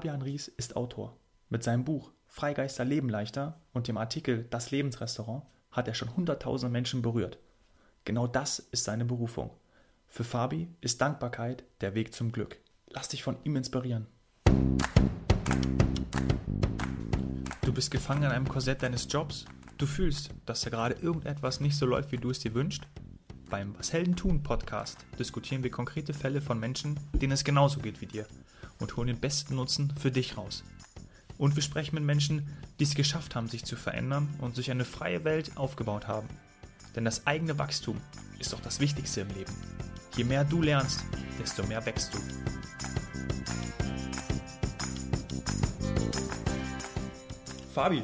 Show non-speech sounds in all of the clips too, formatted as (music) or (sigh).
Fabian Ries ist Autor. Mit seinem Buch Freigeister leben leichter und dem Artikel Das Lebensrestaurant hat er schon hunderttausende Menschen berührt. Genau das ist seine Berufung. Für Fabi ist Dankbarkeit der Weg zum Glück. Lass dich von ihm inspirieren. Du bist gefangen in einem Korsett deines Jobs. Du fühlst, dass da gerade irgendetwas nicht so läuft, wie du es dir wünschst. Beim Was Helden tun Podcast diskutieren wir konkrete Fälle von Menschen, denen es genauso geht wie dir und holen den besten Nutzen für dich raus. Und wir sprechen mit Menschen, die es geschafft haben, sich zu verändern und sich eine freie Welt aufgebaut haben. Denn das eigene Wachstum ist doch das Wichtigste im Leben. Je mehr du lernst, desto mehr wächst du. Fabi,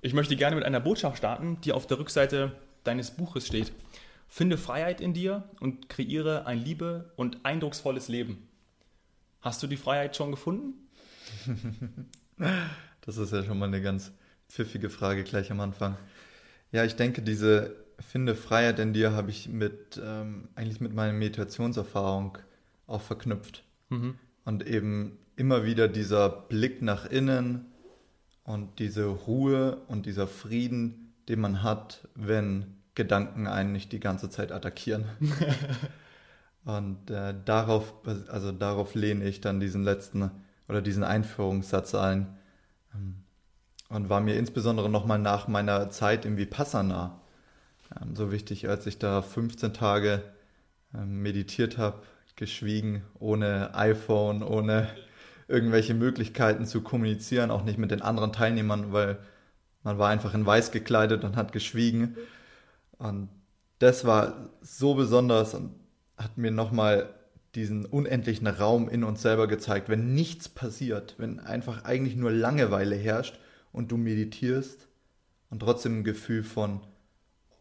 ich möchte gerne mit einer Botschaft starten, die auf der Rückseite deines Buches steht. Finde Freiheit in dir und kreiere ein liebe und eindrucksvolles Leben. Hast du die Freiheit schon gefunden? (laughs) Das ist ja schon mal eine ganz pfiffige Frage gleich am Anfang. Ja, ich denke, diese Finde Freiheit in dir habe ich mit ähm, eigentlich mit meiner Meditationserfahrung auch verknüpft. Mhm. Und eben immer wieder dieser Blick nach innen und diese Ruhe und dieser Frieden, den man hat, wenn Gedanken einen nicht die ganze Zeit attackieren. (laughs) und äh, darauf, also darauf lehne ich dann diesen letzten oder diesen Einführungssatz ein. Ähm, und war mir insbesondere nochmal nach meiner Zeit im Vipassana ähm, so wichtig, als ich da 15 Tage ähm, meditiert habe, geschwiegen, ohne iPhone, ohne irgendwelche Möglichkeiten zu kommunizieren, auch nicht mit den anderen Teilnehmern, weil man war einfach in weiß gekleidet und hat geschwiegen. Und das war so besonders und hat mir nochmal diesen unendlichen Raum in uns selber gezeigt, wenn nichts passiert, wenn einfach eigentlich nur Langeweile herrscht und du meditierst und trotzdem ein Gefühl von,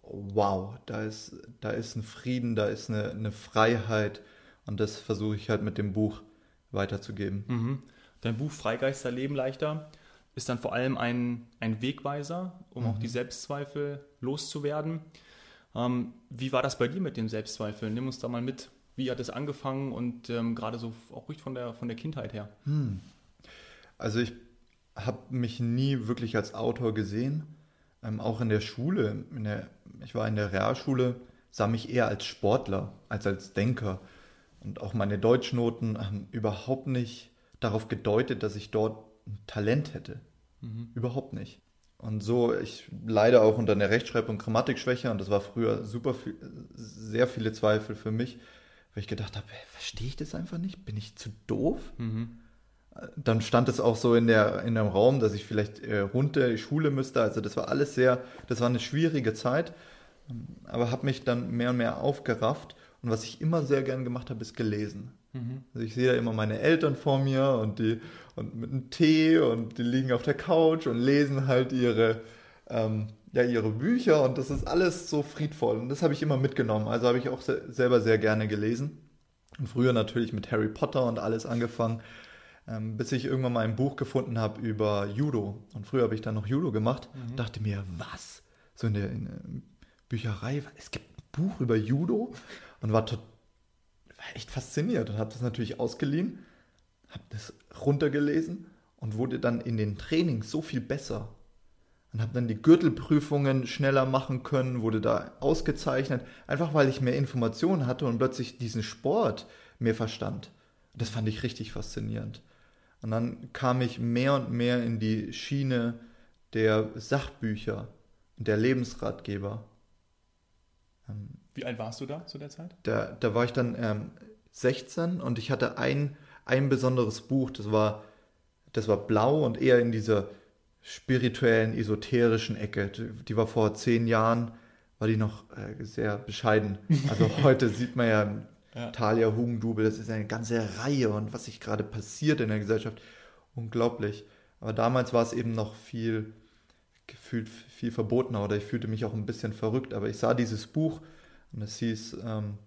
wow, da ist, da ist ein Frieden, da ist eine, eine Freiheit und das versuche ich halt mit dem Buch weiterzugeben. Mhm. Dein Buch Freigeister leben leichter ist dann vor allem ein, ein Wegweiser, um mhm. auch die Selbstzweifel loszuwerden. Ähm, wie war das bei dir mit dem Selbstzweifel? Nimm uns da mal mit. Wie hat es angefangen und ähm, gerade so auch ruhig von der, von der Kindheit her? Hm. Also ich habe mich nie wirklich als Autor gesehen. Ähm, auch in der Schule, in der, ich war in der Realschule, sah mich eher als Sportler als als Denker. Und auch meine Deutschnoten haben überhaupt nicht darauf gedeutet, dass ich dort ein Talent hätte. Mhm. Überhaupt nicht. Und so, ich leide auch unter einer Rechtschreib- und Grammatikschwäche und das war früher super viel, sehr viele Zweifel für mich, weil ich gedacht habe, verstehe ich das einfach nicht? Bin ich zu doof? Mhm. Dann stand es auch so in, der, in dem Raum, dass ich vielleicht äh, runter die Schule müsste. Also das war alles sehr, das war eine schwierige Zeit, aber habe mich dann mehr und mehr aufgerafft. Und was ich immer sehr gern gemacht habe, ist gelesen. Mhm. Also ich sehe da immer meine Eltern vor mir und die und mit einem Tee und die liegen auf der Couch und lesen halt ihre, ähm, ja, ihre Bücher und das ist alles so friedvoll. Und das habe ich immer mitgenommen. Also habe ich auch se selber sehr gerne gelesen. Und früher natürlich mit Harry Potter und alles angefangen, ähm, bis ich irgendwann mal ein Buch gefunden habe über Judo. Und früher habe ich dann noch Judo gemacht. Mhm. Dachte mir, was? So in der, in der Bücherei, es gibt ein Buch über Judo und war total echt fasziniert und habe das natürlich ausgeliehen, habe das runtergelesen und wurde dann in den Trainings so viel besser und habe dann die Gürtelprüfungen schneller machen können, wurde da ausgezeichnet, einfach weil ich mehr Informationen hatte und plötzlich diesen Sport mehr verstand. Das fand ich richtig faszinierend. Und dann kam ich mehr und mehr in die Schiene der Sachbücher und der Lebensratgeber. Ähm, Wie alt warst du da zu der Zeit? Da, da war ich dann ähm, 16 und ich hatte ein, ein besonderes Buch, das war, das war blau und eher in dieser spirituellen, esoterischen Ecke. Die war vor zehn Jahren, war die noch äh, sehr bescheiden. Also (laughs) heute sieht man ja, ja. Talia Hugendubel, das ist eine ganze Reihe und was sich gerade passiert in der Gesellschaft, unglaublich. Aber damals war es eben noch viel gefühlt viel verbotener oder ich fühlte mich auch ein bisschen verrückt. Aber ich sah dieses Buch und es hieß ähm,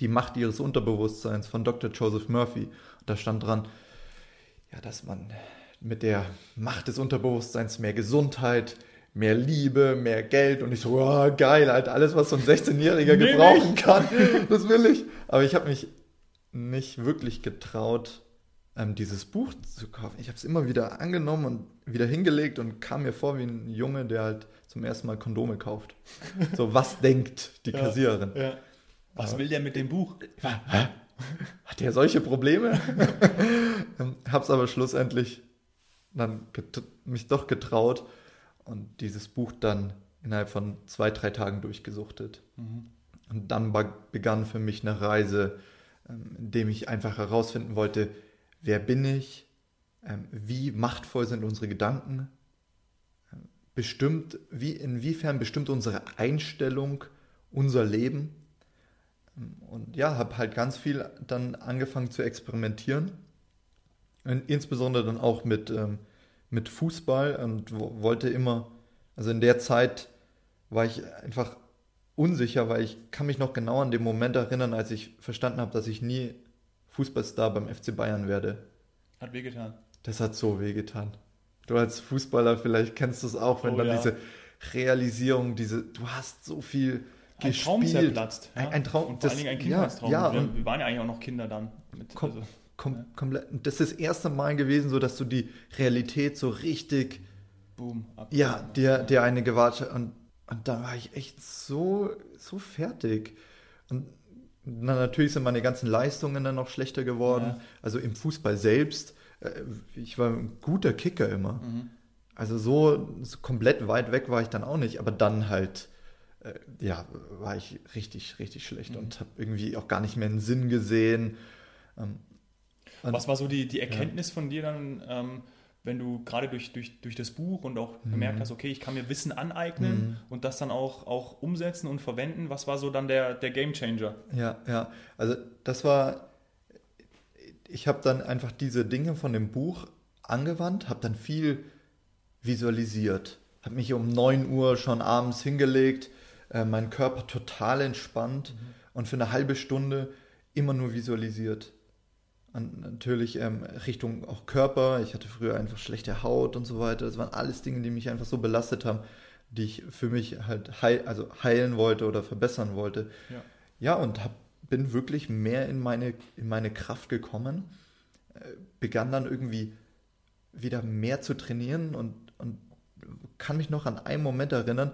Die Macht ihres Unterbewusstseins von Dr. Joseph Murphy. Und da stand dran, ja, dass man mit der Macht des Unterbewusstseins mehr Gesundheit, mehr Liebe, mehr Geld und ich so, oh, geil, halt alles, was so ein 16-Jähriger gebrauchen kann, (laughs) das will ich. Aber ich habe mich nicht wirklich getraut, ähm, dieses Buch zu kaufen. Ich habe es immer wieder angenommen und wieder hingelegt und kam mir vor wie ein Junge, der halt zum ersten Mal Kondome kauft. So, was (laughs) denkt die Ja, Kassiererin? Ja. Was will der mit dem Buch? Hä? Hat der solche Probleme? (laughs) Ähm, Hab's aber schlussendlich dann mich doch getraut und dieses Buch dann innerhalb von zwei, drei Tagen durchgesuchtet. Und dann begann für mich eine Reise, ähm, in dem ich einfach herausfinden wollte, wer bin ich, ähm, wie machtvoll sind unsere Gedanken, ähm, bestimmt, wie, inwiefern bestimmt unsere Einstellung unser Leben. Ähm, Und ja, habe halt ganz viel dann angefangen zu experimentieren. Und insbesondere dann auch mit, ähm, mit Fußball und wo- wollte immer, also in der Zeit war ich einfach unsicher, weil ich kann mich noch genau an den Moment erinnern, als ich verstanden habe, dass ich nie Fußballstar beim FC Bayern werde. Hat wehgetan. Das hat so wehgetan. Du als Fußballer vielleicht kennst du es auch, wenn Oh, dann ja. diese Realisierung, diese, du hast so viel Ein Traum gespielt. zerplatzt. Ein, ein Traum. Und vor das- allen Dingen ein ja, Kindheitstraum. Ja, wir, und wir waren ja eigentlich auch noch Kinder dann. Mit, Kom also, kom ja. komplett. und Das ist das erste Mal gewesen, so dass du die Realität so richtig, boom. Ab, ja, der, der eine gewartet hat. Und, und da war ich echt so, so fertig. Und na, natürlich sind meine ganzen Leistungen dann noch schlechter geworden. Ja. Also im Fußball selbst. äh, Ich war ein guter Kicker immer. Mhm. Also so, so komplett weit weg war ich dann auch nicht, aber dann halt, äh, ja, war ich richtig, richtig schlecht Mhm. und habe irgendwie auch gar nicht mehr einen Sinn gesehen. Ähm, und- Was war so die, die Erkenntnis von dir dann, ähm, wenn du gerade durch, durch, durch das Buch und auch Mhm. gemerkt hast, okay, ich kann mir Wissen aneignen und das dann auch, auch umsetzen und verwenden? Was war so dann der, der Game Changer? Ja, ja. Also das war, ich habe dann einfach diese Dinge von dem Buch angewandt, habe dann viel visualisiert, habe mich um 9 Uhr schon abends hingelegt, äh, meinen Körper total entspannt und für eine halbe Stunde immer nur visualisiert. Und natürlich ähm, Richtung auch Körper. Ich hatte früher einfach schlechte Haut und so weiter. Das waren alles Dinge, die mich einfach so belastet haben, die ich für mich halt heil, also heilen wollte oder verbessern wollte. Ja. Ja, und hab, bin wirklich mehr in meine, in meine Kraft gekommen, äh, begann dann irgendwie wieder mehr zu trainieren und, und kann mich noch an einen Moment erinnern,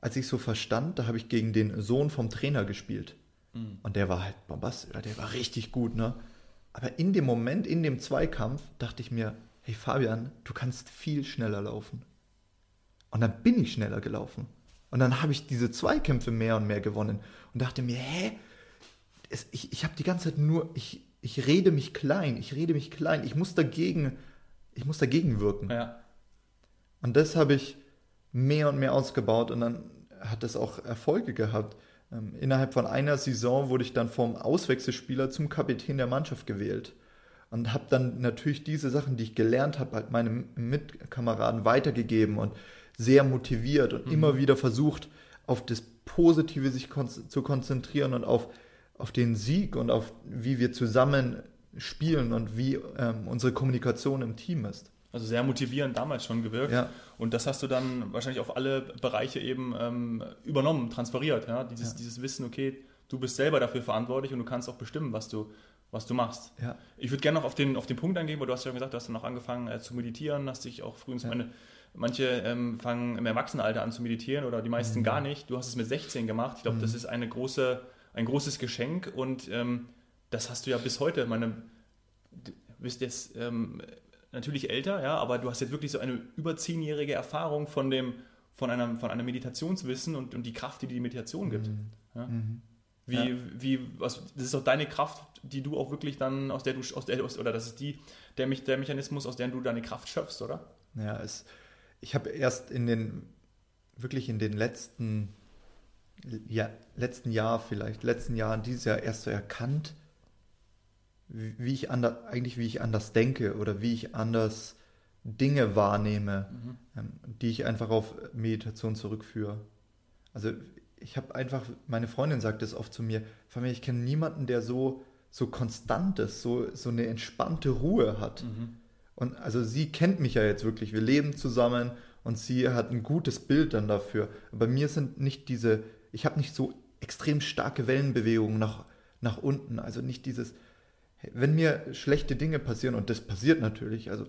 als ich so verstand, da habe ich gegen den Sohn vom Trainer gespielt. Und der war halt bombastisch, der war richtig gut, ne? Aber in dem Moment, in dem Zweikampf, dachte ich mir, hey Fabian, du kannst viel schneller laufen. Und dann bin ich schneller gelaufen. Und dann habe ich diese Zweikämpfe mehr und mehr gewonnen und dachte mir, hä? Es, ich ich habe die ganze Zeit nur, ich, ich rede mich klein, ich rede mich klein, ich muss dagegen, ich muss dagegen wirken. Ja. Und das habe ich mehr und mehr ausgebaut und dann hat es auch Erfolge gehabt. Ähm, innerhalb von einer Saison wurde ich dann vom Auswechselspieler zum Kapitän der Mannschaft gewählt und habe dann natürlich diese Sachen, die ich gelernt habe, halt meinen Mitkameraden weitergegeben und sehr motiviert und immer wieder versucht, auf das Positive sich kon zu konzentrieren und auf, auf den Sieg und auf wie wir zusammen spielen und wie ähm, unsere Kommunikation im Team ist. Also sehr motivierend damals schon gewirkt. Ja. Und das hast du dann wahrscheinlich auf alle Bereiche eben ähm, übernommen, transferiert. Ja? Dieses, Ja. dieses Wissen, okay, du bist selber dafür verantwortlich und du kannst auch bestimmen, was du, was du machst. Ja. Ich würde gerne noch auf den, auf den Punkt eingehen, wo du hast ja gesagt, du hast dann auch angefangen äh, zu meditieren, hast dich auch früh ins Ja. meine, Manche ähm, fangen im Erwachsenenalter an zu meditieren oder die meisten Mhm. gar nicht. Du hast es mit 16 gemacht. Ich glaube, das ist eine große, ein großes Geschenk und ähm, das hast du ja bis heute. Meine, du bist jetzt ähm, natürlich älter, ja, aber du hast jetzt wirklich so eine über zehnjährige Erfahrung von dem, von einem, von einem Meditationswissen und, und die Kraft, die die Meditation gibt. Ja? Wie, Ja. wie, was, das ist auch deine Kraft, die du auch wirklich dann, aus der du, aus der, aus, oder das ist die, der, der Mechanismus, aus der du deine Kraft schöpfst, oder? Ja, es, ich habe erst in den, wirklich in den letzten, ja, letzten Jahr vielleicht, letzten Jahren, dieses Jahr erst so erkannt, wie ich anders, eigentlich wie ich anders denke oder wie ich anders Dinge wahrnehme, ähm, die ich einfach auf Meditation zurückführe. Also ich habe einfach, meine Freundin sagt es oft zu mir, von mir, ich kenne niemanden, der so, so konstant ist, so, so eine entspannte Ruhe hat. Und also sie kennt mich ja jetzt wirklich. Wir leben zusammen und sie hat ein gutes Bild dann dafür. Bei mir sind nicht diese, ich habe nicht so extrem starke Wellenbewegungen nach, nach unten. Also nicht dieses, wenn mir schlechte Dinge passieren, und das passiert natürlich, also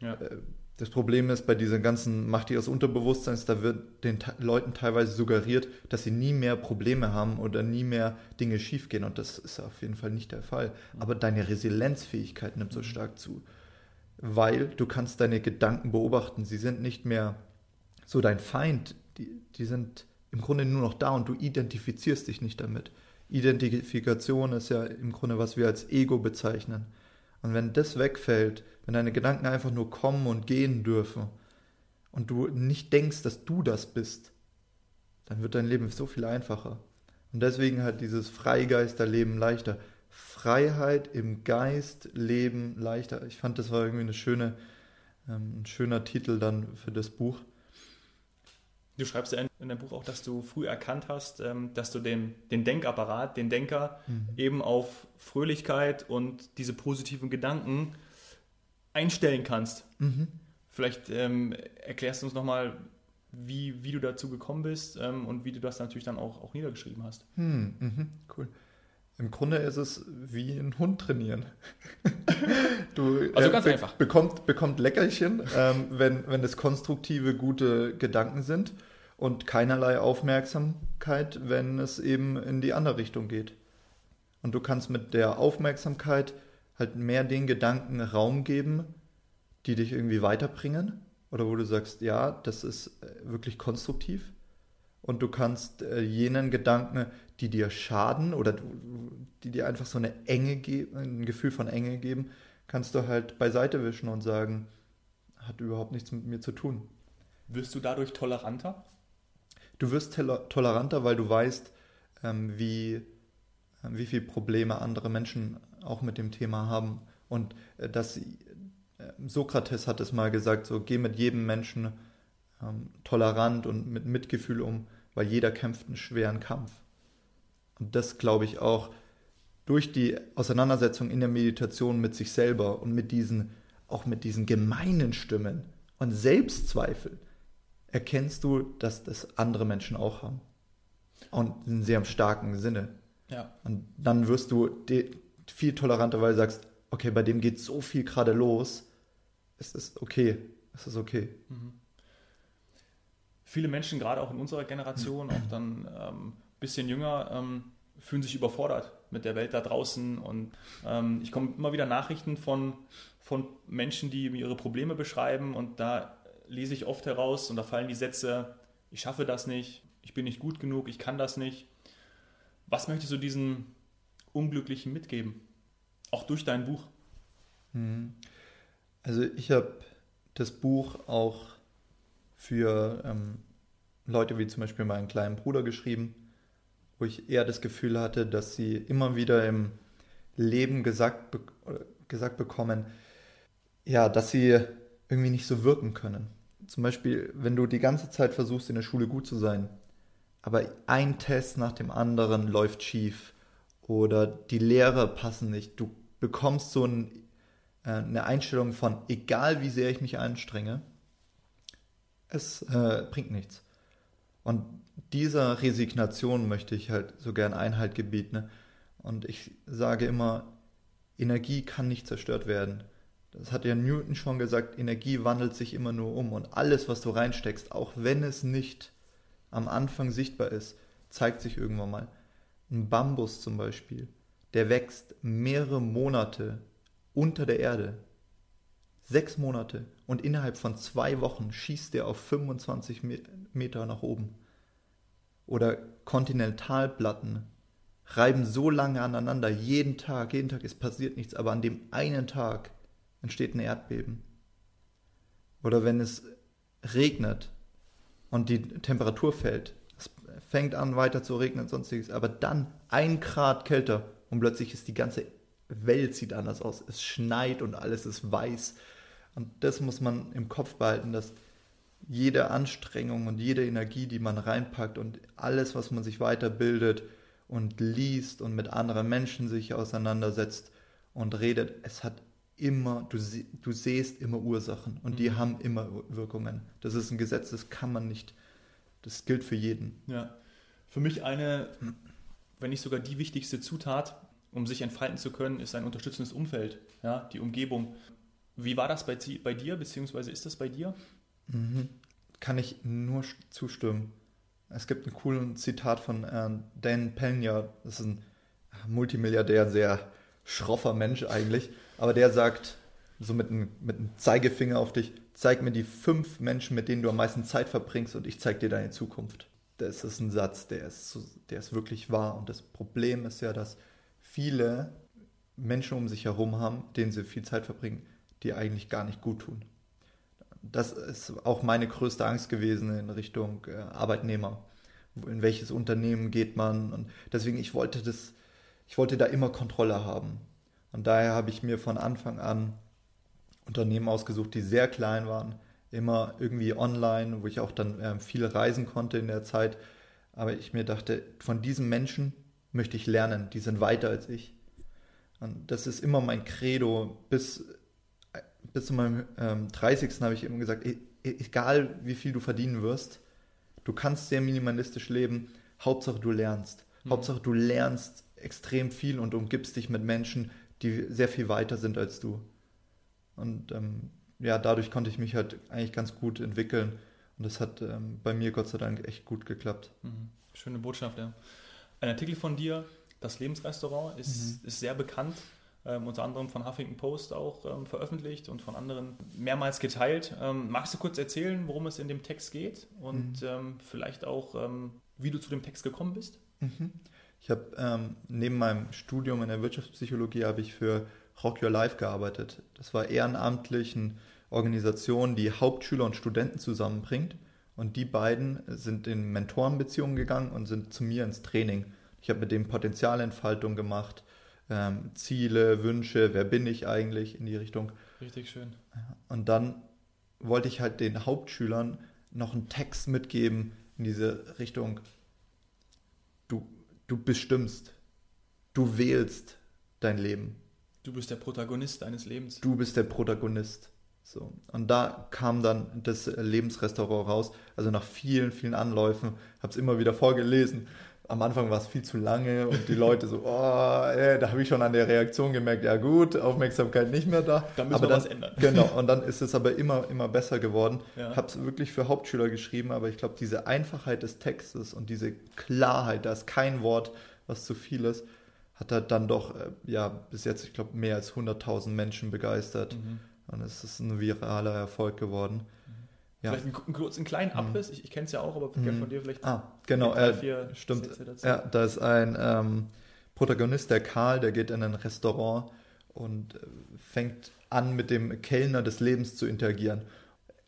ja. äh, das Problem ist bei dieser ganzen Macht ihres Unterbewusstseins, da wird den Leuten teilweise suggeriert, dass sie nie mehr Probleme haben oder nie mehr Dinge schiefgehen. Und das ist auf jeden Fall nicht der Fall. Aber deine Resilienzfähigkeit nimmt so stark zu, weil du kannst deine Gedanken beobachten. Sie sind nicht mehr so dein Feind. Die, die sind im Grunde nur noch da und du identifizierst dich nicht damit. Identifikation ist ja im Grunde, was wir als Ego bezeichnen. Und wenn das wegfällt, wenn deine Gedanken einfach nur kommen und gehen dürfen und du nicht denkst, dass du das bist, dann wird dein Leben so viel einfacher. Und deswegen halt dieses Freigeisterleben leichter. Freiheit im Geist leben leichter. Ich fand, das war irgendwie eine schöne, ähm, ein schöner Titel dann für das Buch. Du schreibst ja in deinem Buch auch, dass du früh erkannt hast, ähm, dass du den, den Denkapparat, den Denker mhm. eben auf Fröhlichkeit und diese positiven Gedanken einstellen kannst. Mhm. Vielleicht ähm, erklärst du uns nochmal, wie, wie du dazu gekommen bist ähm, und wie du das natürlich dann auch, auch niedergeschrieben hast. Hm, mhm, cool. Im Grunde ist es wie ein Hund trainieren. (laughs) du, also ganz äh, einfach. Bekommt, bekommt Leckerchen, ähm, wenn, wenn es konstruktive, gute Gedanken sind und keinerlei Aufmerksamkeit, wenn es eben in die andere Richtung geht. Und du kannst mit der Aufmerksamkeit halt mehr den Gedanken Raum geben, die dich irgendwie weiterbringen oder wo du sagst, ja, das ist äh, wirklich konstruktiv. Und du kannst äh, jenen Gedanken, die dir schaden oder die dir einfach so eine Enge geben, ein Gefühl von Enge geben, kannst du halt beiseite wischen und sagen, hat überhaupt nichts mit mir zu tun. Wirst du dadurch toleranter? Du wirst toleranter, weil du weißt, ähm, wie, äh, wie viele Probleme andere Menschen auch mit dem Thema haben. Und äh, dass äh, Sokrates hat es mal gesagt, so geh mit jedem Menschen ähm, tolerant und mit Mitgefühl um, weil jeder kämpft einen schweren Kampf. Und das glaube ich auch durch die Auseinandersetzung in der Meditation mit sich selber und mit diesen, auch mit diesen gemeinen Stimmen und Selbstzweifel erkennst du, dass das andere Menschen auch haben. Und in sehr starken Sinne. Ja. Und dann wirst du viel toleranter, weil du sagst, okay, bei dem geht so viel gerade los. Es ist okay. Es ist okay. Mhm. Viele Menschen, gerade auch in unserer Generation, auch dann ein ähm, bisschen jünger, ähm, fühlen sich überfordert mit der Welt da draußen. Und ähm, ich komme immer wieder Nachrichten von, von Menschen, die mir ihre Probleme beschreiben. Und da lese ich oft heraus und da fallen die Sätze, ich schaffe das nicht, ich bin nicht gut genug, ich kann das nicht. Was möchtest du diesen Unglücklichen mitgeben? Auch durch dein Buch. Mhm. Also ich habe das Buch auch für ähm, Leute wie zum Beispiel meinen kleinen Bruder geschrieben, wo ich eher das Gefühl hatte, dass sie immer wieder im Leben gesagt, be gesagt bekommen, ja, dass sie irgendwie nicht so wirken können zum Beispiel, wenn du die ganze Zeit versuchst, in der Schule gut zu sein, aber ein Test nach dem anderen läuft schief oder die Lehrer passen nicht, du bekommst so ein, äh, eine Einstellung von, egal wie sehr ich mich anstrenge, es äh, bringt nichts. Und dieser Resignation möchte ich halt so gern Einhalt gebieten. Ne? Und ich sage immer, Energie kann nicht zerstört werden. Das hat ja Newton schon gesagt, Energie wandelt sich immer nur um und alles, was du reinsteckst, auch wenn es nicht am Anfang sichtbar ist, zeigt sich irgendwann mal. Ein Bambus zum Beispiel, der wächst mehrere Monate unter der Erde. Sechs Monate und innerhalb von zwei Wochen schießt der auf 25 Meter nach oben. Oder Kontinentalplatten reiben so lange aneinander, jeden Tag, jeden Tag, es passiert nichts, aber an dem einen Tag entsteht ein Erdbeben. Oder wenn es regnet und die Temperatur fällt, es fängt an weiter zu regnen und sonstiges, aber dann ein Grad kälter und plötzlich ist die ganze Welt sieht anders aus. Es schneit und alles ist weiß. Und das muss man im Kopf behalten, dass jede Anstrengung und jede Energie, die man reinpackt und alles, was man sich weiterbildet und liest und mit anderen Menschen sich auseinandersetzt und redet, es hat immer, du, du siehst immer Ursachen und mhm. die haben immer Wirkungen. Das ist ein Gesetz, das kann man nicht, das gilt für jeden. Ja. Für mich eine, wenn nicht sogar die wichtigste Zutat, um sich entfalten zu können, ist ein unterstützendes Umfeld, ja, die Umgebung. Wie war das bei, bei dir, beziehungsweise ist das bei dir? Mhm. Kann ich nur zustimmen. Es gibt ein cooles Zitat von äh, Dan Pena, das ist ein Multimilliardär, sehr schroffer Mensch eigentlich, aber der sagt, so mit einem, mit einem Zeigefinger auf dich, zeig mir die fünf Menschen, mit denen du am meisten Zeit verbringst und ich zeig dir deine Zukunft. Das ist ein Satz, der ist, der ist wirklich wahr. Und das Problem ist ja, dass viele Menschen um sich herum haben, denen sie viel Zeit verbringen, die eigentlich gar nicht gut tun. Das ist auch meine größte Angst gewesen in Richtung äh, Arbeitnehmer. In welches Unternehmen geht man? Und deswegen, ich wollte das, ich wollte da immer Kontrolle haben. Und daher habe ich mir von Anfang an Unternehmen ausgesucht, die sehr klein waren, immer irgendwie online, wo ich auch dann äh, viel reisen konnte in der Zeit. Aber ich mir dachte, von diesen Menschen möchte ich lernen, die sind weiter als ich. Und das ist immer mein Credo. Bis, bis zu meinem ähm, 30. habe ich immer gesagt, e, e egal wie viel du verdienen wirst, du kannst sehr minimalistisch leben, Hauptsache du lernst. Mhm. Hauptsache du lernst extrem viel und umgibst dich mit Menschen, die sehr viel weiter sind als du. Und ähm, ja, dadurch konnte ich mich halt eigentlich ganz gut entwickeln. Und das hat ähm, bei mir Gott sei Dank echt gut geklappt. Mhm. Schöne Botschaft, ja. Ein Artikel von dir, das Lebensrestaurant, ist, mhm. ist sehr bekannt. Ähm, unter anderem von Huffington Post auch ähm, veröffentlicht und von anderen mehrmals geteilt. Ähm, magst du kurz erzählen, worum es in dem Text geht und mhm. Ähm, vielleicht auch, ähm, wie du zu dem Text gekommen bist? Mhm. Ich habe ähm, neben meinem Studium in der Wirtschaftspsychologie habe ich für Rock Your Life gearbeitet. Das war ehrenamtlich eine Organisation, die Hauptschüler und Studenten zusammenbringt. Und die beiden sind in Mentorenbeziehungen gegangen und sind zu mir ins Training. Ich habe mit dem Potenzialentfaltung gemacht, ähm, Ziele, Wünsche, wer bin ich eigentlich in die Richtung. Richtig schön. Und dann wollte ich halt den Hauptschülern noch einen Text mitgeben in diese Richtung. Du, bestimmst, du wählst dein Leben. Du bist der Protagonist deines Lebens. Du bist der Protagonist. So. Und da kam dann das Lebensrestaurant raus. Also nach vielen, vielen Anläufen, habe es immer wieder vorgelesen. Am Anfang war es viel zu lange und die Leute so, oh, ey, da habe ich schon an der Reaktion gemerkt, ja gut, Aufmerksamkeit nicht mehr da. Da müssen aber wir dann, was ändern. Genau, und dann ist es aber immer, immer besser geworden. Ja. Habe es wirklich für Hauptschüler geschrieben, aber ich glaube, diese Einfachheit des Textes und diese Klarheit, da ist kein Wort, was zu viel ist, hat er dann doch, äh, ja, bis jetzt, ich glaube, mehr als 100.000 Menschen begeistert. Mhm. Und es ist ein viraler Erfolg geworden. Mhm. Ja. Vielleicht einen, kurzen kleinen mhm. Abriss, ich, ich kenne es ja auch, aber mhm. von dir vielleicht. Ah, genau, drei, äh, stimmt. Ja, da ist ein ähm, Protagonist, der Karl, der geht in ein Restaurant und äh, fängt an, mit dem Kellner des Lebens zu interagieren.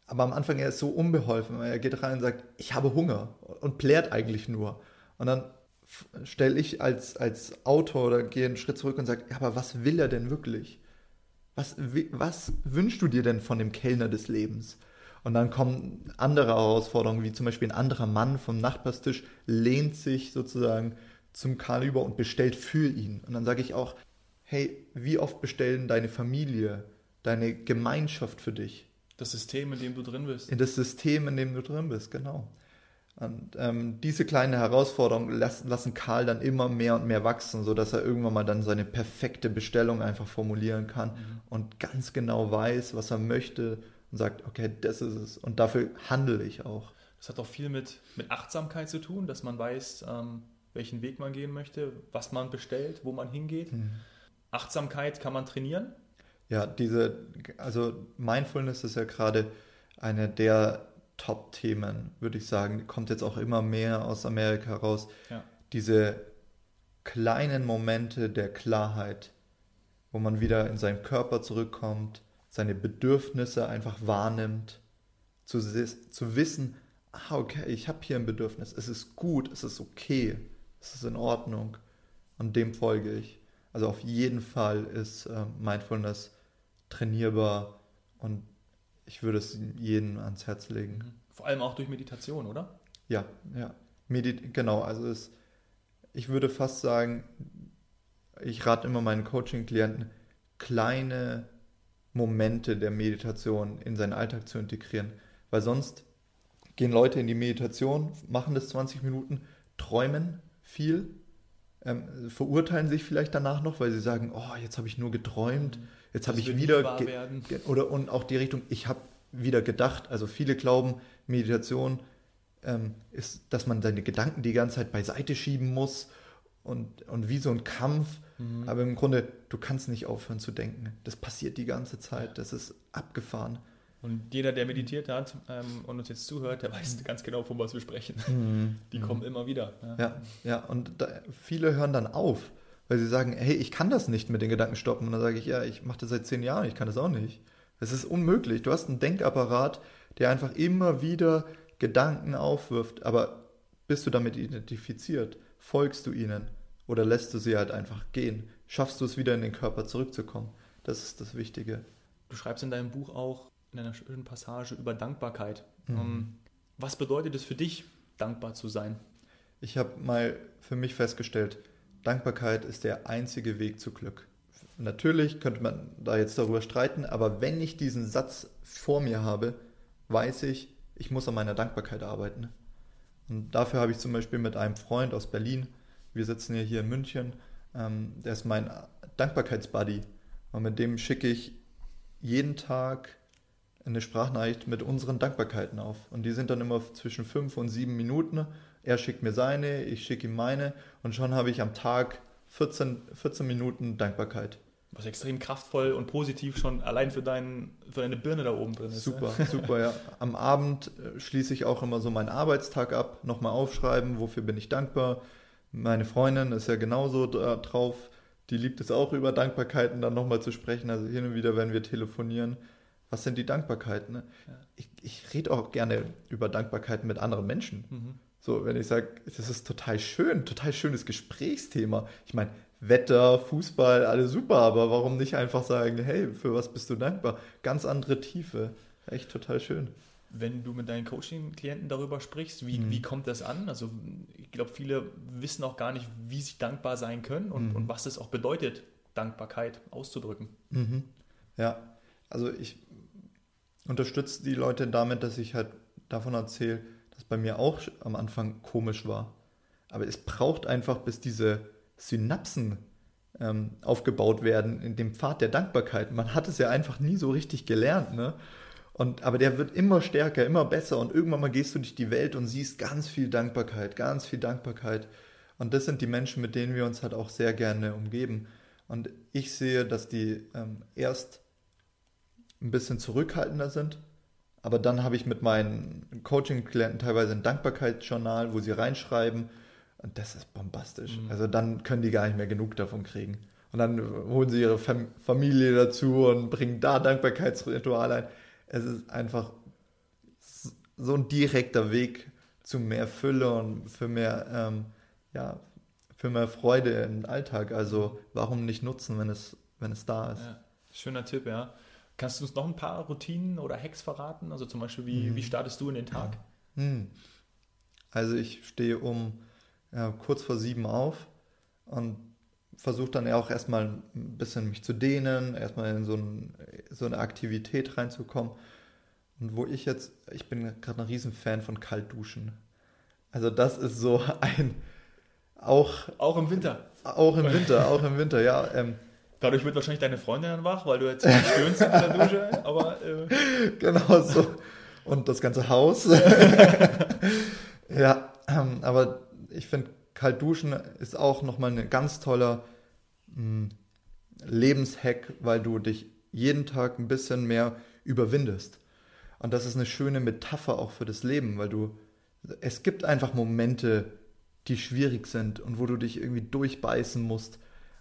Aber am Anfang er ist so unbeholfen. Er geht rein und sagt, ich habe Hunger und plärt eigentlich nur. Und dann stelle ich als, als Autor oder gehe einen Schritt zurück und sage, ja, aber was will er denn wirklich? Was, was wünschst du dir denn von dem Kellner des Lebens? Und dann kommen andere Herausforderungen, wie zum Beispiel ein anderer Mann vom Nachbarstisch lehnt sich sozusagen zum Karl über und bestellt für ihn. Und dann sage ich auch, hey, wie oft bestellen deine Familie, deine Gemeinschaft für dich? Das System, in dem du drin bist. In das System, in dem du drin bist, genau. Und ähm, diese kleine Herausforderung lassen, lassen Karl dann immer mehr und mehr wachsen, sodass er irgendwann mal dann seine perfekte Bestellung einfach formulieren kann mhm. und ganz genau weiß, was er möchte und sagt, okay, das ist es. Und dafür handle ich auch. Das hat auch viel mit, mit Achtsamkeit zu tun, dass man weiß, ähm, welchen Weg man gehen möchte, was man bestellt, wo man hingeht. Mhm. Achtsamkeit kann man trainieren? Ja, diese, also Mindfulness ist ja gerade eine der Top-Themen, würde ich sagen. Kommt jetzt auch immer mehr aus Amerika raus. Ja. Diese kleinen Momente der Klarheit, wo man wieder in seinen Körper zurückkommt, seine Bedürfnisse einfach wahrnimmt, zu, zu wissen, ah, okay, ich habe hier ein Bedürfnis, es ist gut, es ist okay, es ist in Ordnung und dem folge ich. Also auf jeden Fall ist äh, Mindfulness trainierbar und ich würde es jedem ans Herz legen. Mhm. Vor allem auch durch Meditation, oder? Ja, ja. Medit genau, also es, ich würde fast sagen, ich rate immer meinen Coaching-Klienten, kleine Momente der Meditation in seinen Alltag zu integrieren. Weil sonst gehen Leute in die Meditation, machen das 20 Minuten, träumen viel ähm, verurteilen sich vielleicht danach noch, weil sie sagen, oh, jetzt habe ich nur geträumt, jetzt habe ich wieder ge- oder und auch die Richtung, ich habe wieder gedacht. Also viele glauben, Meditation ähm, ist, dass man seine Gedanken die ganze Zeit beiseite schieben muss und, und wie so ein Kampf. Mhm. Aber im Grunde, du kannst nicht aufhören zu denken. Das passiert die ganze Zeit. Das ist abgefahren. Und jeder, der meditiert hat ähm, und uns jetzt zuhört, der weiß ganz genau, von was wir sprechen. Die kommen immer wieder. Ja. Ja, ja, und da, viele hören dann auf, weil sie sagen, hey, ich kann das nicht mit den Gedanken stoppen. Und dann sage ich, ja, ich mache das seit zehn Jahren, ich kann das auch nicht. Es ist unmöglich. Du hast einen Denkapparat, der einfach immer wieder Gedanken aufwirft, aber bist du damit identifiziert? Folgst du ihnen? Oder lässt du sie halt einfach gehen? Schaffst du es wieder in den Körper zurückzukommen? Das ist das Wichtige. Du schreibst in deinem Buch auch in einer schönen Passage über Dankbarkeit. Mhm. Ähm, was bedeutet es für dich, dankbar zu sein? Ich habe mal für mich festgestellt, Dankbarkeit ist der einzige Weg zu Glück. Natürlich könnte man da jetzt darüber streiten, aber wenn ich diesen Satz vor mir habe, weiß ich, ich muss an meiner Dankbarkeit arbeiten. Und dafür habe ich zum Beispiel mit einem Freund aus Berlin, wir sitzen ja hier in München, ähm, der ist mein Dankbarkeitsbuddy. Und mit dem schicke ich jeden Tag eine Sprachnachricht mit unseren Dankbarkeiten auf. Und die sind dann immer zwischen fünf und sieben Minuten. Er schickt mir seine, ich schicke ihm meine. Und schon habe ich am Tag 14, 14 Minuten Dankbarkeit. Was extrem kraftvoll und positiv schon allein für, dein, für deine Birne da oben drin ist. ne? Super, super, ja. Am Abend äh, schließe ich auch immer so meinen Arbeitstag ab, nochmal aufschreiben, wofür bin ich dankbar. Meine Freundin ist ja genauso da drauf, die liebt es auch über Dankbarkeiten dann nochmal zu sprechen. Also hin und wieder, wenn wir telefonieren, was sind die Dankbarkeiten? Ne? Ja. Ich, ich rede auch gerne über Dankbarkeiten mit anderen Menschen. Mhm. So, wenn ich sage, das ist total schön, total schönes Gesprächsthema. Ich meine, Wetter, Fußball, alles super, aber warum nicht einfach sagen, hey, für was bist du dankbar? Ganz andere Tiefe. Echt total schön. Wenn du mit deinen Coaching-Klienten darüber sprichst, wie, Mhm. wie kommt das an? Also ich glaube, viele wissen auch gar nicht, wie sie dankbar sein können und, Mhm. und was es auch bedeutet, Dankbarkeit auszudrücken. Mhm. Ja, also ich unterstütze die Leute damit, dass ich halt davon erzähle, dass bei mir auch am Anfang komisch war. Aber es braucht einfach, bis diese Synapsen ähm, aufgebaut werden in dem Pfad der Dankbarkeit. Man hat es ja einfach nie so richtig gelernt, ne? Und, aber der wird immer stärker, immer besser und irgendwann mal gehst du durch die Welt und siehst ganz viel Dankbarkeit, ganz viel Dankbarkeit. Und das sind die Menschen, mit denen wir uns halt auch sehr gerne umgeben. Und ich sehe, dass die ähm, erst ein bisschen zurückhaltender sind, aber dann habe ich mit meinen Coaching-Klienten teilweise ein Dankbarkeitsjournal, wo sie reinschreiben und das ist bombastisch. Mhm. Also dann können die gar nicht mehr genug davon kriegen. Und dann holen sie ihre Fam Familie dazu und bringen da Dankbarkeitsrituale ein. Es ist einfach so ein direkter Weg zu mehr Fülle und für mehr, ähm, ja, für mehr Freude im Alltag. Also warum nicht nutzen, wenn es, wenn es da ist? Ja, schöner Tipp, ja. Kannst du uns noch ein paar Routinen oder Hacks verraten? Also zum Beispiel, wie, Mhm. wie startest du in den Tag? Hm. Also ich stehe um ja, kurz vor sieben auf und versuche dann ja auch erstmal ein bisschen mich zu dehnen, erstmal in so, ein, so eine Aktivität reinzukommen. Und wo ich jetzt, ich bin gerade ein Riesenfan von Kaltduschen. Also das ist so (laughs) ein, auch, Auch im Winter. auch im Winter, auch im Winter, ja. Ähm, Dadurch wird wahrscheinlich deine Freundin dann wach, weil du jetzt nicht stöhnst in der Dusche, aber äh, (laughs) genau so. Und das ganze Haus. (laughs) ja, ähm, aber ich finde, kalt duschen ist auch nochmal ein ganz toller Lebenshack, weil du dich jeden Tag ein bisschen mehr überwindest. Und das ist eine schöne Metapher auch für das Leben, weil du, es gibt einfach Momente, die schwierig sind und wo du dich irgendwie durchbeißen musst.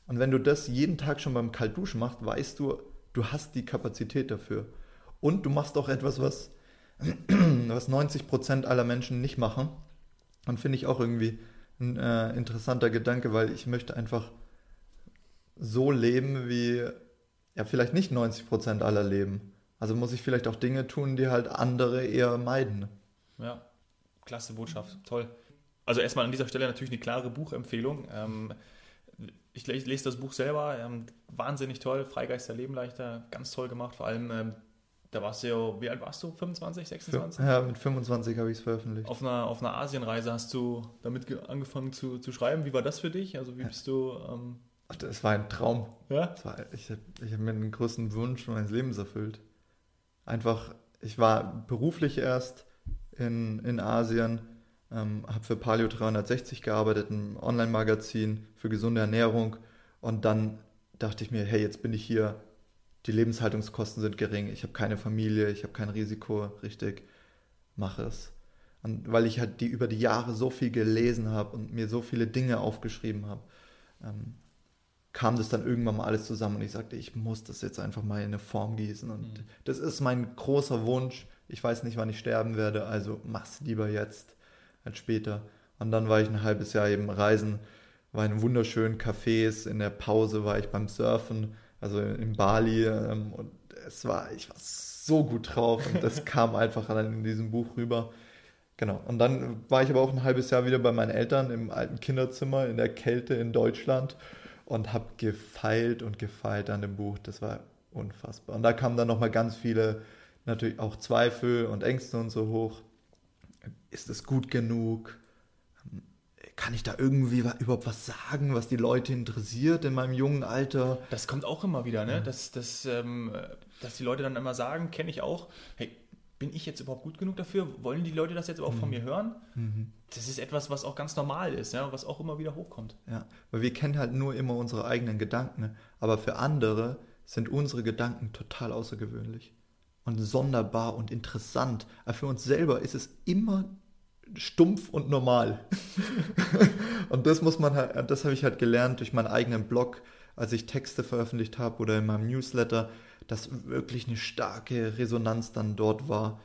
Und wenn du das jeden Tag schon beim Kaltduschen machst, weißt du, du hast die Kapazität dafür. Und du machst auch etwas, was, (clears throat) was 90% aller Menschen nicht machen. Und finde ich auch irgendwie ein äh, interessanter Gedanke, weil ich möchte einfach so leben, wie ja vielleicht nicht 90% aller leben. Also muss ich vielleicht auch Dinge tun, die halt andere eher meiden. ja, klasse Botschaft, toll. Also erstmal an dieser Stelle natürlich eine klare Buchempfehlung. Ähm, ich, le- ich lese das Buch selber, ähm, wahnsinnig toll, Freigeist der Leben leichter, ganz toll gemacht. Vor allem ähm, Da warst du ja, wie alt warst du? 25, 26? Ja, mit 25 habe ich es veröffentlicht. Auf einer, auf einer Asienreise hast du damit angefangen zu, zu schreiben. Wie war das für dich? Also wie bist du... Ähm Ach, das war ein Traum. Ja? War, ich habe hab mir den größten Wunsch meines Lebens erfüllt. Einfach, ich war beruflich erst in, in Asien, ähm, habe für Paleo 360 gearbeitet, ein Online-Magazin für gesunde Ernährung und dann dachte ich mir, hey, jetzt bin ich hier, die Lebenshaltungskosten sind gering, ich habe keine Familie, ich habe kein Risiko, richtig, mache es. Und weil ich halt die über die Jahre so viel gelesen habe und mir so viele Dinge aufgeschrieben habe, ähm, kam das dann irgendwann mal alles zusammen und ich sagte, ich muss das jetzt einfach mal in eine Form gießen. Und mhm. das ist mein großer Wunsch. Ich weiß nicht, wann ich sterben werde, also mach's lieber jetzt als später. Und dann war ich ein halbes Jahr eben reisen, war in wunderschönen Cafés, in der Pause war ich beim Surfen, also in Bali ähm, und es war, ich war so gut drauf und das (laughs) kam einfach dann in diesem Buch rüber. Genau. Und dann war ich aber auch ein halbes Jahr wieder bei meinen Eltern im alten Kinderzimmer in der Kälte in Deutschland und habe gefeilt und gefeilt an dem Buch. Das war unfassbar. Und da kamen dann nochmal ganz viele, natürlich auch Zweifel und Ängste und so hoch. Ist es gut genug? Kann ich da irgendwie überhaupt was sagen, was die Leute interessiert in meinem jungen Alter? Das kommt auch immer wieder, ne? Dass, dass, ähm, dass die Leute dann immer sagen, kenne ich auch, hey, bin ich jetzt überhaupt gut genug dafür? Wollen die Leute das jetzt überhaupt mhm. von mir hören? Mhm. Das ist etwas, was auch ganz normal ist, ja, was auch immer wieder hochkommt. Ja, weil wir kennen halt nur immer unsere eigenen Gedanken, aber für andere sind unsere Gedanken total außergewöhnlich und sonderbar und interessant. Aber für uns selber ist es immer stumpf und normal. (laughs) (laughs) und das muss man halt, das habe ich halt gelernt durch meinen eigenen Blog, als ich Texte veröffentlicht habe oder in meinem Newsletter dass wirklich eine starke Resonanz dann dort war.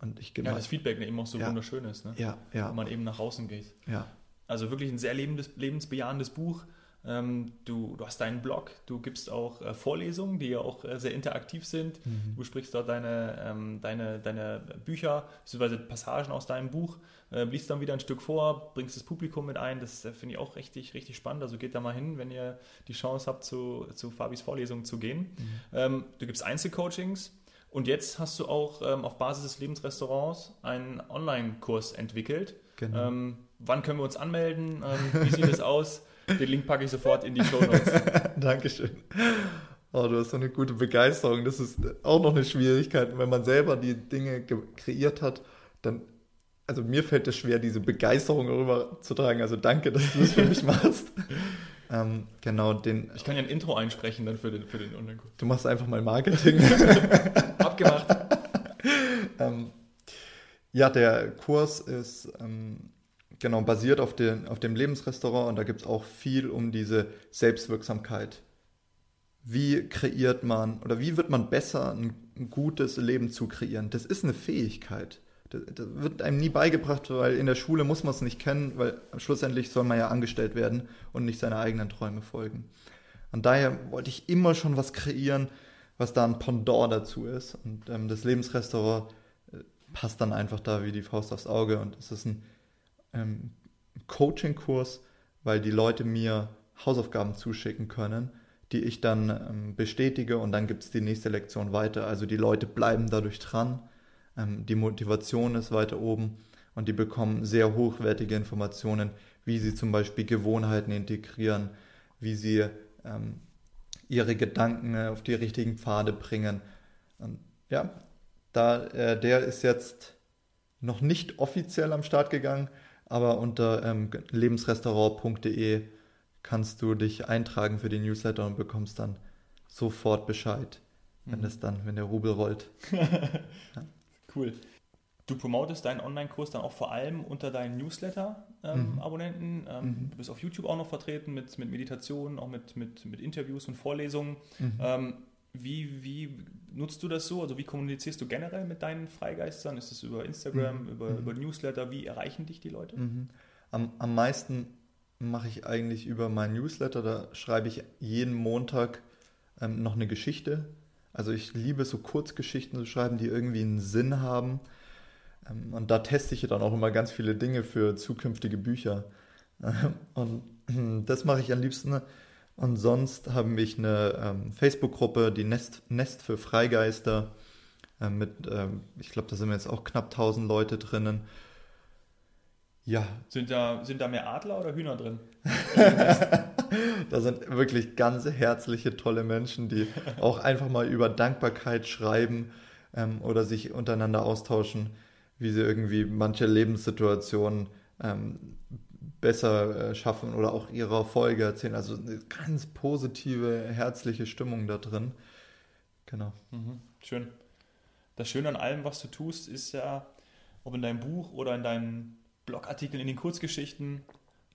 Und ich ja, das Feedback eben auch so ja, wunderschön ist, ne? Ja, ja. Wenn man eben nach außen geht. Ja. Also wirklich ein sehr lebensbejahendes Buch. Ähm, du, du hast deinen Blog, du gibst auch äh, Vorlesungen, die ja auch äh, sehr interaktiv sind. Mhm. Du sprichst dort deine, ähm, deine, deine Bücher, beziehungsweise Passagen aus deinem Buch, äh, liest dann wieder ein Stück vor, bringst das Publikum mit ein. Das äh, finde ich auch richtig, richtig spannend. Also geht da mal hin, wenn ihr die Chance habt, zu, zu Fabis Vorlesungen zu gehen. Mhm. Ähm, du gibst Einzelcoachings. Und jetzt hast du auch ähm, auf Basis des Lebensrestaurants einen Online-Kurs entwickelt. Genau. Ähm, wann können wir uns anmelden? Ähm, wie sieht es (laughs) aus? Den Link packe ich sofort in die Show Notes. (laughs) Dankeschön. Oh, du hast so eine gute Begeisterung. Das ist auch noch eine Schwierigkeit. Wenn man selber die Dinge kreiert hat, dann, also mir fällt es schwer, diese Begeisterung rüberzutragen. Also danke, dass du das für mich machst. (laughs) Ähm, genau, den. Ich kann ja ein Intro einsprechen dann für den, für den Online-Kurs. Du machst einfach mal Marketing. (laughs) Abgemacht. ähm, ja, der Kurs ist ähm, Genau, basiert auf, den, auf dem Lebensrestaurant und da gibt es auch viel um diese Selbstwirksamkeit. Wie kreiert man oder wie wird man besser, ein, ein gutes Leben zu kreieren? Das ist eine Fähigkeit. Das, das, wird einem nie beigebracht, weil in der Schule muss man es nicht kennen, weil schlussendlich soll man ja angestellt werden und nicht seine eigenen Träume folgen. Und daher wollte ich immer schon was kreieren, was da ein Pendant dazu ist. Und ähm, das Lebensrestaurant äh, passt dann einfach da wie die Faust aufs Auge und es ist ein ähm, Coaching-Kurs, weil die Leute mir Hausaufgaben zuschicken können, die ich dann ähm, bestätige und dann gibt es die nächste Lektion weiter. Also die Leute bleiben dadurch dran, ähm, die Motivation ist weiter oben und die bekommen sehr hochwertige Informationen, wie sie zum Beispiel Gewohnheiten integrieren, wie sie ähm, ihre Gedanken auf die richtigen Pfade bringen. Und ja, da, äh, der ist jetzt noch nicht offiziell am Start gegangen, aber unter ähm, lebensrestaurant.de kannst du dich eintragen für die Newsletter und bekommst dann sofort Bescheid, wenn mhm. es dann, wenn der Rubel rollt. (laughs) ja. Cool. Du promotest deinen Online-Kurs dann auch vor allem unter deinen Newsletter-Abonnenten. Ähm, mhm. ähm, mhm. Du bist auf YouTube auch noch vertreten mit, mit Meditationen, auch mit, mit, mit Interviews und Vorlesungen. Mhm. Ähm, wie, wie nutzt du das so? Also wie kommunizierst du generell mit deinen Freigeistern? Ist es über Instagram, mhm. über, mhm. über Newsletter? Wie erreichen dich die Leute? Mhm. Am, am meisten mache ich eigentlich über mein Newsletter. Da schreibe ich jeden Montag ähm, noch eine Geschichte. Also ich liebe so Kurzgeschichten zu schreiben, die irgendwie einen Sinn haben. Ähm, und da teste ich dann auch immer ganz viele Dinge für zukünftige Bücher. (laughs) und (clears throat) das mache ich am liebsten und sonst haben wir eine ähm, Facebook-Gruppe, die Nest, Nest für Freigeister. äh, mit, ähm, ich glaube, da sind jetzt auch knapp 1000 Leute drinnen. Ja. Sind da, sind da mehr Adler oder Hühner drin? (laughs) da sind wirklich ganz herzliche, tolle Menschen, die (laughs) auch einfach mal über Dankbarkeit schreiben ähm, oder sich untereinander austauschen, wie sie irgendwie manche Lebenssituationen ähm, besser äh, schaffen oder auch ihre Erfolge erzählen. Also eine ganz positive, herzliche Stimmung da drin. Genau. Mhm, schön. Das Schöne an allem, was du tust, ist ja, ob in deinem Buch oder in deinen Blogartikeln, in den Kurzgeschichten,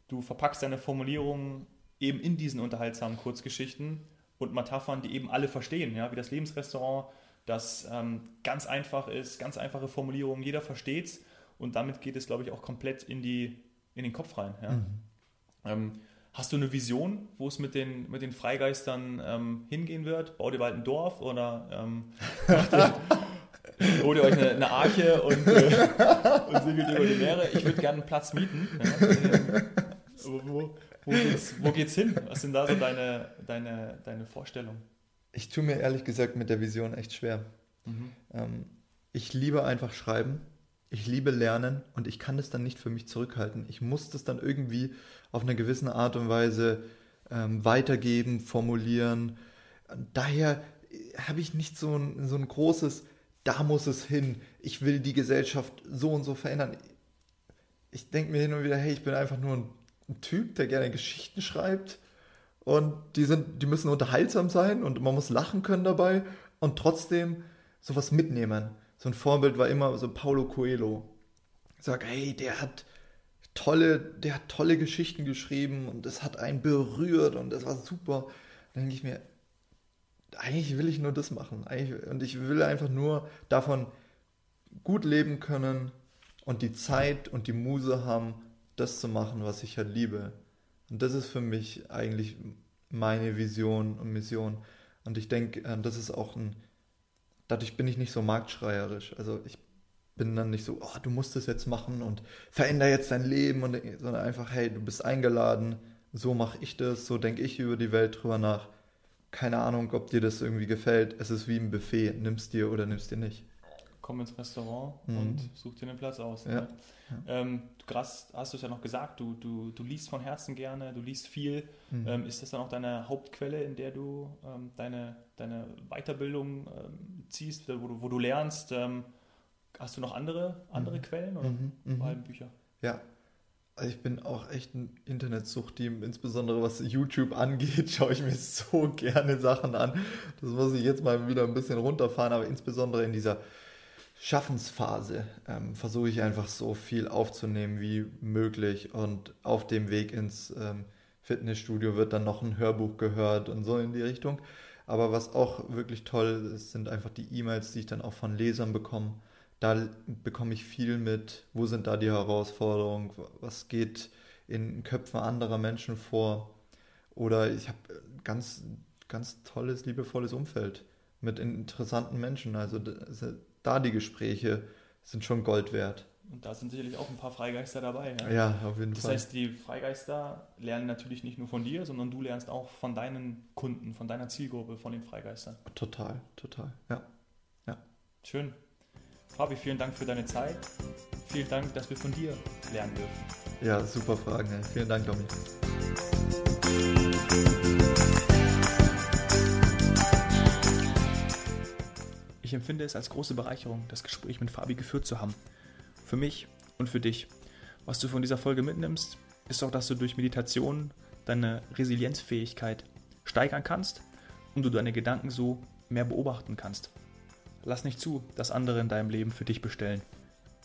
du verpackst deine Formulierungen eben in diesen unterhaltsamen Kurzgeschichten und Metaphern, die eben alle verstehen, ja, wie das Lebensrestaurant, das ähm, ganz einfach ist, ganz einfache Formulierungen, jeder versteht es und damit geht es, glaube ich, auch komplett in, die, in den Kopf rein. Ja. Mhm. Ähm, hast du eine Vision, wo es mit den, mit den Freigeistern ähm, hingehen wird? Bau dir bald ein Dorf oder ähm, (laughs) holt ihr euch eine, eine Arche und, äh, (laughs) und segelt über die Meere? Ich würde gerne einen Platz mieten. Ja. Wo, wo, wo, geht's, wo geht's hin? Was sind da so deine, deine, deine Vorstellungen? Ich tue mir ehrlich gesagt mit der Vision echt schwer. Mhm. Ähm, ich liebe einfach schreiben. Ich liebe Lernen und ich kann das dann nicht für mich zurückhalten. Ich muss das dann irgendwie auf eine gewisse Art und Weise ähm, weitergeben, formulieren. Daher habe ich nicht so ein, so ein großes, da muss es hin, ich will die Gesellschaft so und so verändern. Ich denke mir hin und wieder, hey, ich bin einfach nur ein, ein Typ, der gerne Geschichten schreibt und die, sind, die müssen unterhaltsam sein und man muss lachen können dabei und trotzdem sowas mitnehmen. So ein Vorbild war immer so Paulo Coelho. Ich sag, hey, der hat tolle, der hat tolle Geschichten geschrieben und das hat einen berührt und das war super. Dann denke ich mir, eigentlich will ich nur das machen. und ich will einfach nur davon gut leben können und die Zeit und die Muse haben, das zu machen, was ich halt liebe. Und das ist für mich eigentlich meine Vision und Mission. Und ich denke, äh, das ist auch ein, dadurch bin ich nicht so marktschreierisch. Also ich bin dann nicht so, oh, du musst das jetzt machen und veränder jetzt dein Leben, und, sondern einfach, hey, du bist eingeladen, so mache ich das, so denke ich über die Welt drüber nach. Keine Ahnung, ob dir das irgendwie gefällt. Es ist wie ein Buffet, nimmst dir oder nimmst dir nicht komm ins Restaurant mhm. und such dir einen Platz aus. Ja. Ne? Ja. Ähm, du hast, hast du es ja noch gesagt, du, du, du liest von Herzen gerne, du liest viel. Mhm. Ähm, ist das dann auch deine Hauptquelle, in der du ähm, deine, deine Weiterbildung ähm, ziehst, wo du, wo du lernst? Ähm, hast du noch andere, andere mhm. Quellen oder mhm. vor allem Bücher? Ja, also ich bin auch echt ein Internetsucht-Team, insbesondere was YouTube angeht, (laughs) schaue ich mir so gerne Sachen an. Das muss ich jetzt mal wieder ein bisschen runterfahren, aber insbesondere in dieser Schaffensphase ähm, versuche ich einfach so viel aufzunehmen wie möglich und auf dem Weg ins ähm, Fitnessstudio wird dann noch ein Hörbuch gehört und so in die Richtung. Aber was auch wirklich toll ist, sind einfach die E-Mails, die ich dann auch von Lesern bekomme. Da bekomme ich viel mit, wo sind da die Herausforderungen, was geht in Köpfen anderer Menschen vor. Oder ich habe ganz, ganz tolles, liebevolles Umfeld mit interessanten Menschen. Also da die Gespräche sind schon Gold wert. Und da sind sicherlich auch ein paar Freigeister dabei. Ja, ja auf jeden das Fall. Das heißt, die Freigeister lernen natürlich nicht nur von dir, sondern du lernst auch von deinen Kunden, von deiner Zielgruppe, von den Freigeistern. Total, total, ja. ja. Schön. Fabi, vielen Dank für deine Zeit. Vielen Dank, dass wir von dir lernen dürfen. Ja, super Fragen. Vielen Dank, Dominik. Ich empfinde es als große Bereicherung, das Gespräch mit Fabi geführt zu haben. Für mich und für dich. Was du von dieser Folge mitnimmst, ist auch, dass du durch Meditation deine Resilienzfähigkeit steigern kannst und du deine Gedanken so mehr beobachten kannst. Lass nicht zu, dass andere in deinem Leben für dich bestellen.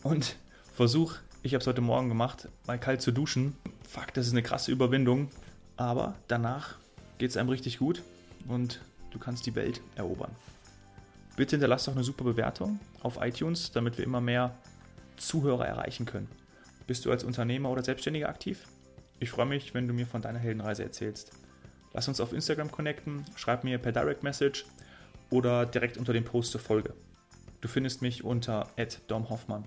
Und versuch, ich habe es heute Morgen gemacht, mal kalt zu duschen. Fuck, das ist eine krasse Überwindung. Aber danach geht es einem richtig gut und du kannst die Welt erobern. Bitte hinterlasst doch eine super Bewertung auf iTunes, damit wir immer mehr Zuhörer erreichen können. Bist du als Unternehmer oder Selbstständiger aktiv? Ich freue mich, wenn du mir von deiner Heldenreise erzählst. Lass uns auf Instagram connecten, schreib mir per Direct Message oder direkt unter dem Post zur Folge. Du findest mich unter @domhoffmann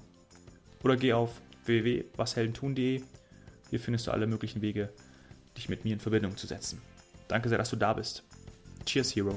oder geh auf www.washeldentun.de. Hier findest du alle möglichen Wege, dich mit mir in Verbindung zu setzen. Danke sehr, dass du da bist. Cheers, Hero.